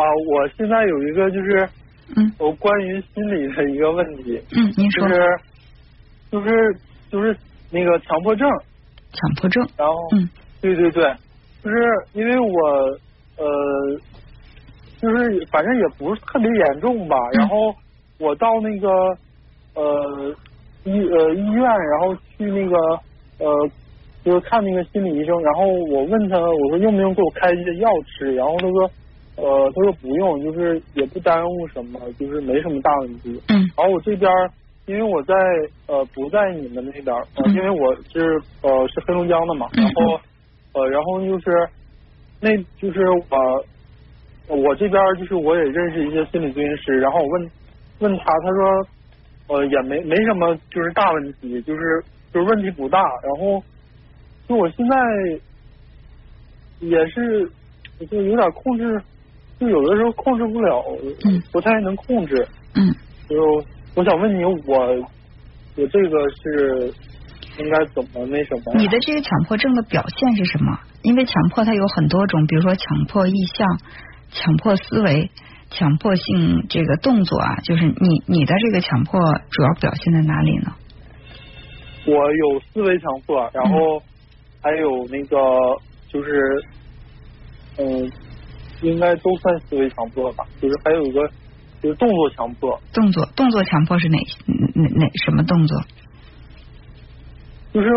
啊，我现在有一个就是嗯。我关于心理的一个问题，嗯，您说。就是就是就是那个强迫症，强迫症，然后嗯。对对对，就是因为我呃，就是反正也不是特别严重吧，嗯。然后我到那个呃医呃医院，然后去那个呃就是看那个心理医生，然后我问他我说用不用给我开一些药吃，然后他说呃他说不用，就是也不耽误什么，就是没什么大问题。嗯然后我这边因为我在呃不在你们那边儿，呃嗯因为我是呃是黑龙江的嘛，嗯然后呃然后就是那就是我我这边就是我也认识一些心理咨询师，然后我问问他，他说呃也没没什么就是大问题，就是就是问题不大，然后就我现在也是就有点控制，就有的时候控制不了，嗯不太能控制。嗯，就我想问你，我我这个是应该怎么那什么？你的这个强迫症的表现是什么？因为强迫它有很多种，比如说强迫意向、强迫思维、强迫性这个动作啊，就是你你的这个强迫主要表现在哪里呢？我有思维强迫，然后还有那个就是嗯，应该都算思维强迫吧，就是还有一个就是动作强迫，动作动作强迫是哪哪哪什么动作？就是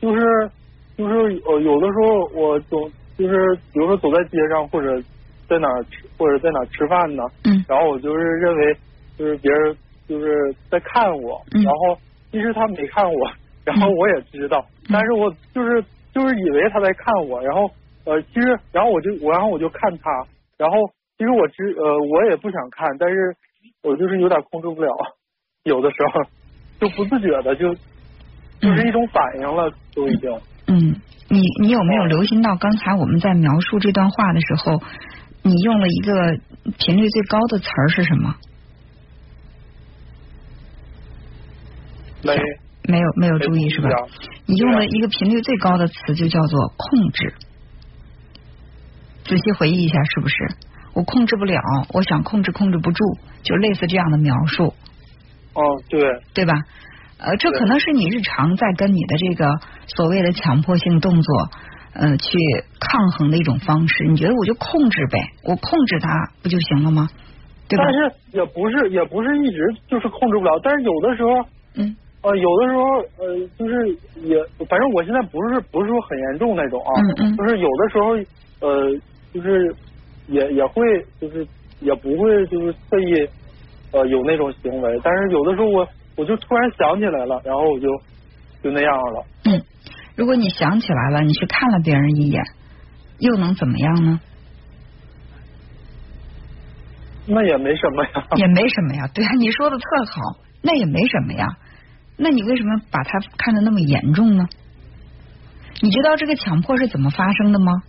就是就是呃有的时候我总就是比如说走在街上或者在哪儿吃或者在哪儿吃饭呢，嗯然后我就是认为就是别人就是在看我，嗯然后其实他没看我，然后我也知道，嗯但是我就是就是以为他在看我，然后呃其实然后我就我然后我就看他，然后其实我知呃我也不想看，但是我就是有点控制不了，有的时候就不自觉的就就是一种反应了，都已经。嗯，你你有没有留心到刚才我们在描述这段话的时候，你用了一个频率最高的词儿是什么？没没有没有注意是吧？你用了一个频率最高的词就叫做控制。仔细回忆一下，是不是？我控制不了，我想控制控制不住，就类似这样的描述，哦，对，对吧？呃，这可能是你日常在跟你的这个所谓的强迫性动作，呃，去抗衡的一种方式。你觉得我就控制呗，我控制它不就行了吗？对吧但？是也不是也不是一直就是控制不了，但是有的时候嗯呃有的时候呃就是也反正我现在不是不是说很严重那种啊，嗯嗯就是有的时候呃就是也也会就是也不会就是特意呃有那种行为，但是有的时候我我就突然想起来了，然后我就就那样了。嗯，如果你想起来了，你去看了别人一眼，又能怎么样呢？那也没什么呀。也没什么呀。对啊，你说的特好，那也没什么呀。那你为什么把它看得那么严重呢？你知道这个强迫是怎么发生的吗？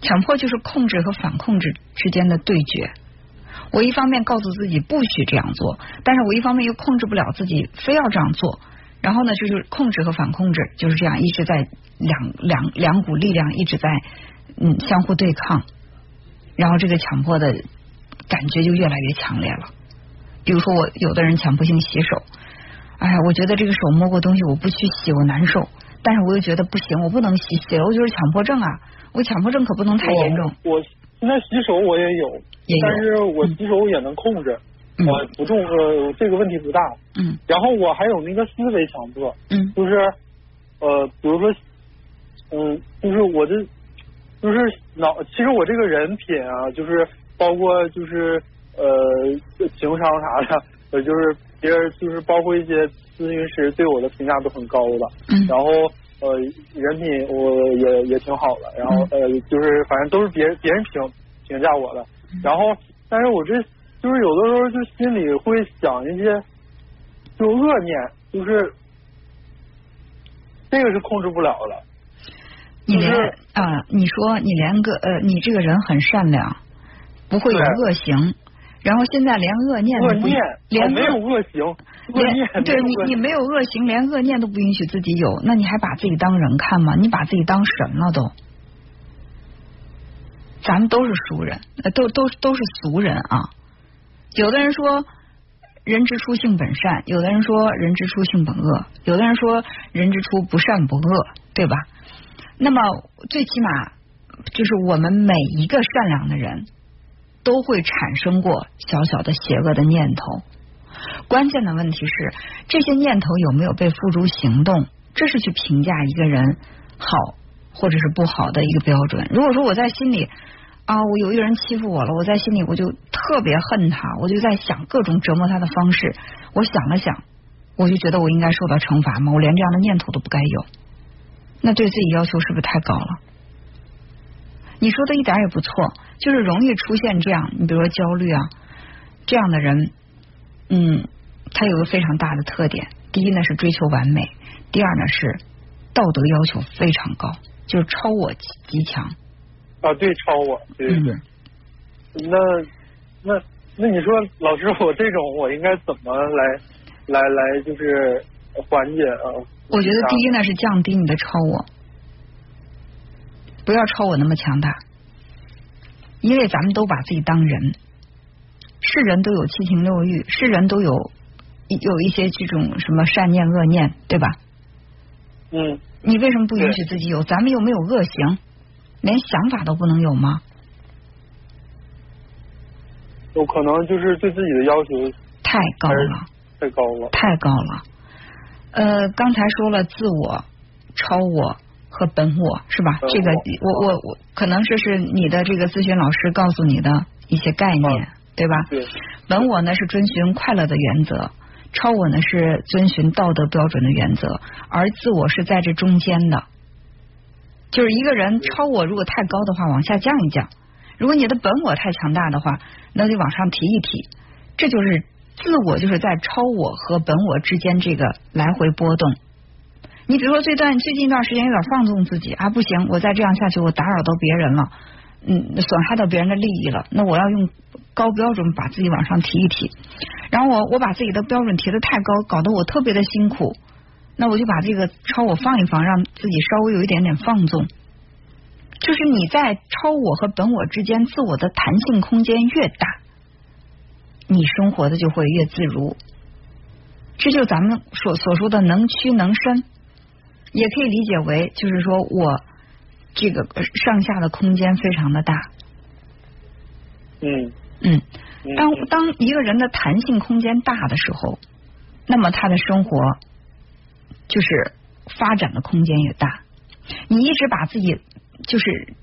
强迫就是控制和反控制之间的对决。我一方面告诉自己不许这样做，但是我一方面又控制不了自己，非要这样做。然后呢，就是控制和反控制就是这样一直在两两两股力量一直在嗯相互对抗，然后这个强迫的感觉就越来越强烈了。比如说我有的人强迫性洗手，哎呀，我觉得这个手摸过东西我不去洗我难受，但是我又觉得不行，我不能洗，洗了我就是强迫症啊，我强迫症可不能太严重。我我现在洗手我也有，也有但是我洗手也能控制，嗯我不重呃这个问题不大。嗯然后我还有那个思维强迫，嗯就是呃比如说嗯就是我的就是脑，其实我这个人品啊，就是包括就是呃情商啥的，呃就是别人就是包括一些咨询师对我的评价都很高的。嗯然后呃人品我也也挺好的，然后呃就是反正都是别人别人评评价我的，然后但是我这就是有的时候就心里会想一些就恶念，就是这个是控制不了的。你连就是啊，你说你连个呃，你这个人很善良，不会有恶行，然后现在连恶念都不恶念连没有恶恶行，恶念连对你你没有恶行，连恶念都不允许自己有，那你还把自己当人看吗？你把自己当神了都。咱们都是俗人，呃，都都都是俗人啊。有的人说人之初性本善，有的人说人之初性本恶，有的人说人之初不善不恶，对吧？那么最起码就是我们每一个善良的人都会产生过小小的邪恶的念头。关键的问题是，这些念头有没有被付诸行动？这是去评价一个人好或者是不好的一个标准。如果说我在心里啊，我有一个人欺负我了，我在心里我就特别恨他，我就在想各种折磨他的方式。我想了想，我就觉得我应该受到惩罚吗？我连这样的念头都不该有，那对自己要求是不是太高了？你说的一点也不错，就是容易出现这样，你比如说焦虑啊这样的人。嗯，他有个非常大的特点，第一呢是追求完美，第二呢是道德要求非常高，就是超我极强。啊，对，超我，对对对。那那那你说，老师，我这种我应该怎么来来来，就是缓解啊？我觉得第一呢是降低你的超我，不要超我那么强大，因为咱们都把自己当人。是人都有七情六欲，是人都有有一些这种什么善念恶念，对吧？嗯。你为什么不允许自己有？咱们又没有恶行，连想法都不能有吗？有可能就是对自己的要求太高了，太高了，太高了。呃，刚才说了自我、超我和本我是吧？这个我我我可能这是你的这个咨询老师告诉你的一些概念。对吧？本我呢是遵循快乐的原则，超我呢是遵循道德标准的原则，而自我是在这中间的。就是一个人超我如果太高的话，往下降一降；如果你的本我太强大的话，那就往上提一提。这就是自我就是在超我和本我之间这个来回波动。你比如说，这段最近一段时间有点放纵自己啊，不行，我再这样下去，我打扰到别人了。嗯，损害到别人的利益了，那我要用高标准把自己往上提一提，然后我我把自己的标准提的太高，搞得我特别的辛苦，那我就把这个超我放一放，让自己稍微有一点点放纵。就是你在超我和本我之间，自我的弹性空间越大，你生活的就会越自如。这就咱们所所说的能屈能伸，也可以理解为就是说我。这个上下的空间非常的大，嗯嗯，当当一个人的弹性空间大的时候，那么他的生活就是发展的空间也大。你一直把自己就是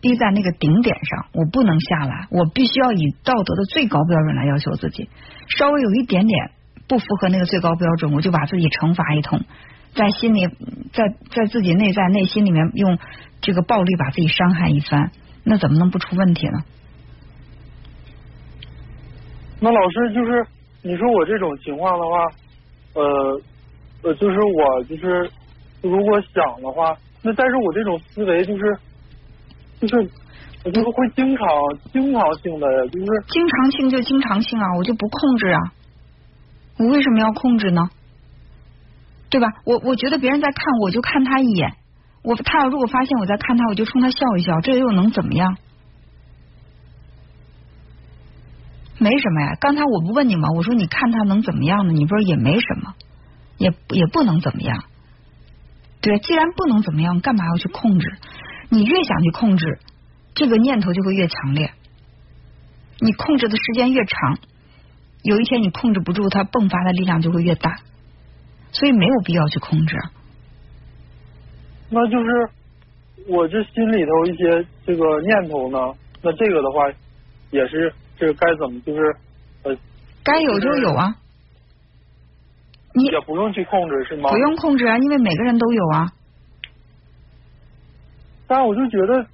逼在那个顶点上，我不能下来，我必须要以道德的最高标准来要求自己。稍微有一点点不符合那个最高标准，我就把自己惩罚一通。在心里，在在自己内在内心里面用这个暴力把自己伤害一番，那怎么能不出问题呢？那老师就是你说我这种情况的话，呃呃，就是我就是如果想的话，那但是我这种思维就是就是我就是会经常经常性的，就是经常性就经常性啊，我就不控制啊，我为什么要控制呢？对吧？我我觉得别人在看，我就看他一眼。我他要如果发现我在看他，我就冲他笑一笑，这又能怎么样？没什么呀。刚才我不问你吗？我说你看他能怎么样呢？你不是也没什么，也也不能怎么样。对，既然不能怎么样，干嘛要去控制？你越想去控制，这个念头就会越强烈。你控制的时间越长，有一天你控制不住，它迸发的力量就会越大。所以没有必要去控制。那就是我这心里头一些这个念头呢，那这个的话也是这个该怎么就是呃，该有就有啊，你也不用去控制是吗？不用控制啊，因为每个人都有啊。但我就觉得，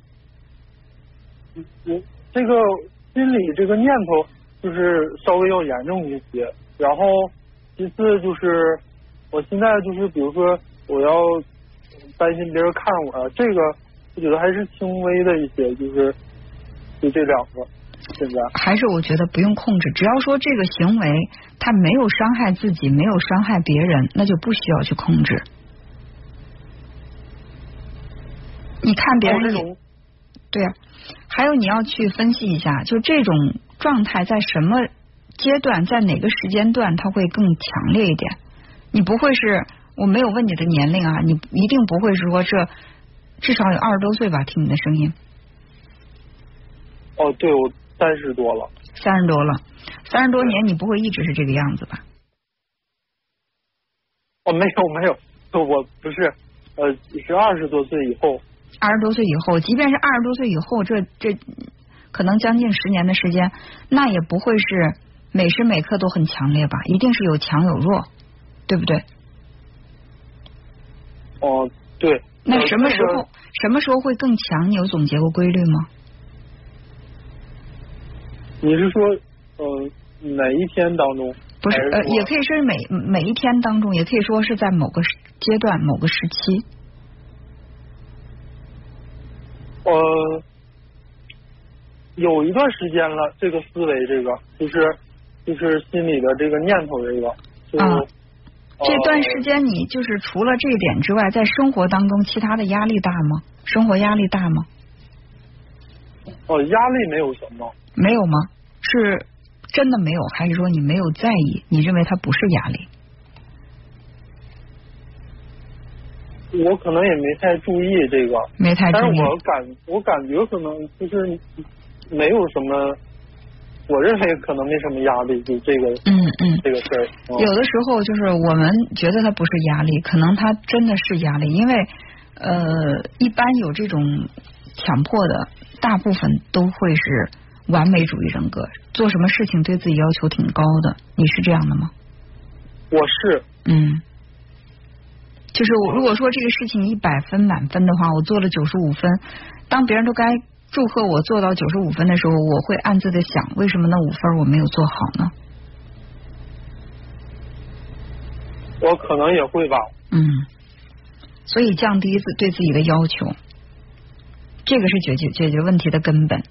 我这个心里这个念头就是稍微要严重一些，然后其次就是。我现在就是，比如说，我要担心别人看我，这个我觉得还是轻微的一些，就是就这两个。现在还是我觉得不用控制，只要说这个行为他没有伤害自己，没有伤害别人，那就不需要去控制。你看别人也对呀，还有你要去分析一下，就这种状态在什么阶段，在哪个时间段，它会更强烈一点。你不会是我没有问你的年龄啊，你一定不会说这至少有二十多岁吧？听你的声音。哦，对，我三十多了。三十多了，三十多年，你不会一直是这个样子吧？哦，没有没有，我不是，呃，是二十多岁以后。二十多岁以后，即便是二十多岁以后，这这可能将近十年的时间，那也不会是每时每刻都很强烈吧？一定是有强有弱，对不对？哦，对。那什么时候什么时候会更强？你有总结过规律吗？你是说，呃，哪一天当中？不是，呃，也可以说是每每一天当中，也可以说是在某个阶段、某个时期。呃，有一段时间了，这个思维，这个就是就是心里的这个念头，这个。啊。这段时间你就是除了这一点之外，在生活当中其他的压力大吗？生活压力大吗？哦，压力没有什么。没有吗？是真的没有，还是说你没有在意？你认为它不是压力？我可能也没太注意这个，没太注意。但是我感我感觉可能就是没有什么，我认为可能没什么压力，就这个，嗯嗯，这个事儿。有的时候就是我们觉得它不是压力，可能它真的是压力，因为呃，一般有这种强迫的，大部分都会是。完美主义人格，做什么事情对自己要求挺高的，你是这样的吗？我是，嗯，就是我如果说这个事情一百分满分的话，我做了九十五分，当别人都该祝贺我做到九十五分的时候，我会暗自的想，为什么那五分我没有做好呢？我可能也会吧。嗯，所以降低自对自己的要求，这个是解决解决问题的根本。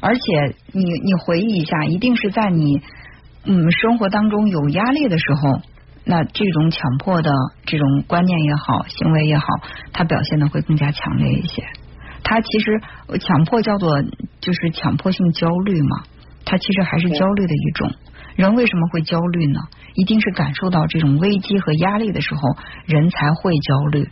而且你你回忆一下，一定是在你嗯生活当中有压力的时候，那这种强迫的这种观念也好，行为也好，它表现的会更加强烈一些。它其实强迫叫做就是强迫性焦虑嘛，它其实还是焦虑的一种。人为什么会焦虑呢？一定是感受到这种危机和压力的时候，人才会焦虑。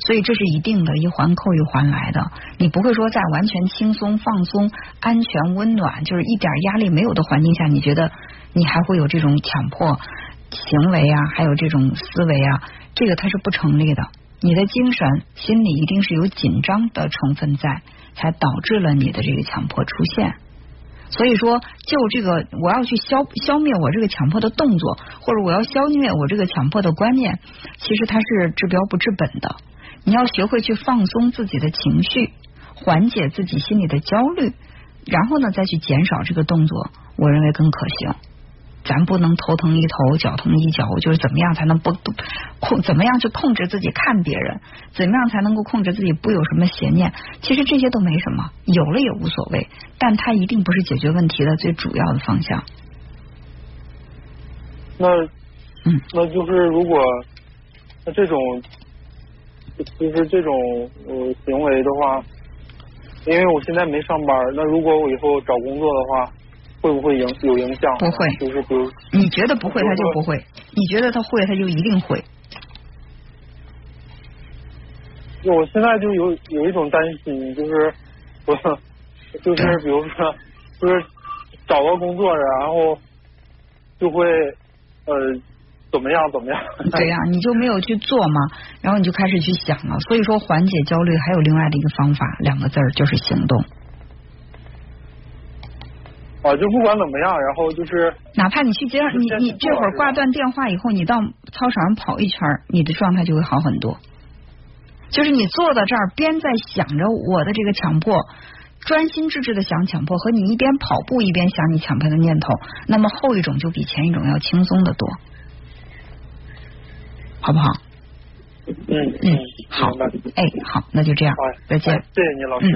所以这是一定的，一环扣一环来的。你不会说在完全轻松、放松、安全、温暖，就是一点压力没有的环境下，你觉得你还会有这种强迫行为啊，还有这种思维啊，这个它是不成立的。你的精神、心理一定是有紧张的成分在，才导致了你的这个强迫出现。所以说，就这个，我要去消消灭我这个强迫的动作，或者我要消灭我这个强迫的观念，其实它是治标不治本的。你要学会去放松自己的情绪，缓解自己心里的焦虑，然后呢，再去减少这个动作，我认为更可行。咱不能头疼一头，脚疼一脚，就是怎么样才能不控？怎么样去控制自己看别人？怎么样才能够控制自己不有什么邪念？其实这些都没什么，有了也无所谓，但它一定不是解决问题的最主要的方向。那嗯，那就是如果那这种。就是这种呃行为的话，因为我现在没上班，那如果我以后找工作的话，会不会影有影响？不会，就是比如你觉得不会，他就不会；你觉得他会，他就一定会。我现在就有有一种担心，就是我 就是比如说，就是找到工作，然后就会呃。怎么样？怎么样？对呀，你就没有去做嘛，然后你就开始去想了。所以说，缓解焦虑还有另外的一个方法，两个字儿就是行动。啊，就不管怎么样，然后就是哪怕你去街上，你你这会儿挂断电话以后，你到操场上跑一圈，你的状态就会好很多。就是你坐到这儿，边在想着我的这个强迫，专心致志的想强迫，和你一边跑步一边想你强迫的念头，那么后一种就比前一种要轻松的多。好不好？嗯嗯，好，哎，好，那就这样，再见。谢谢你，老师。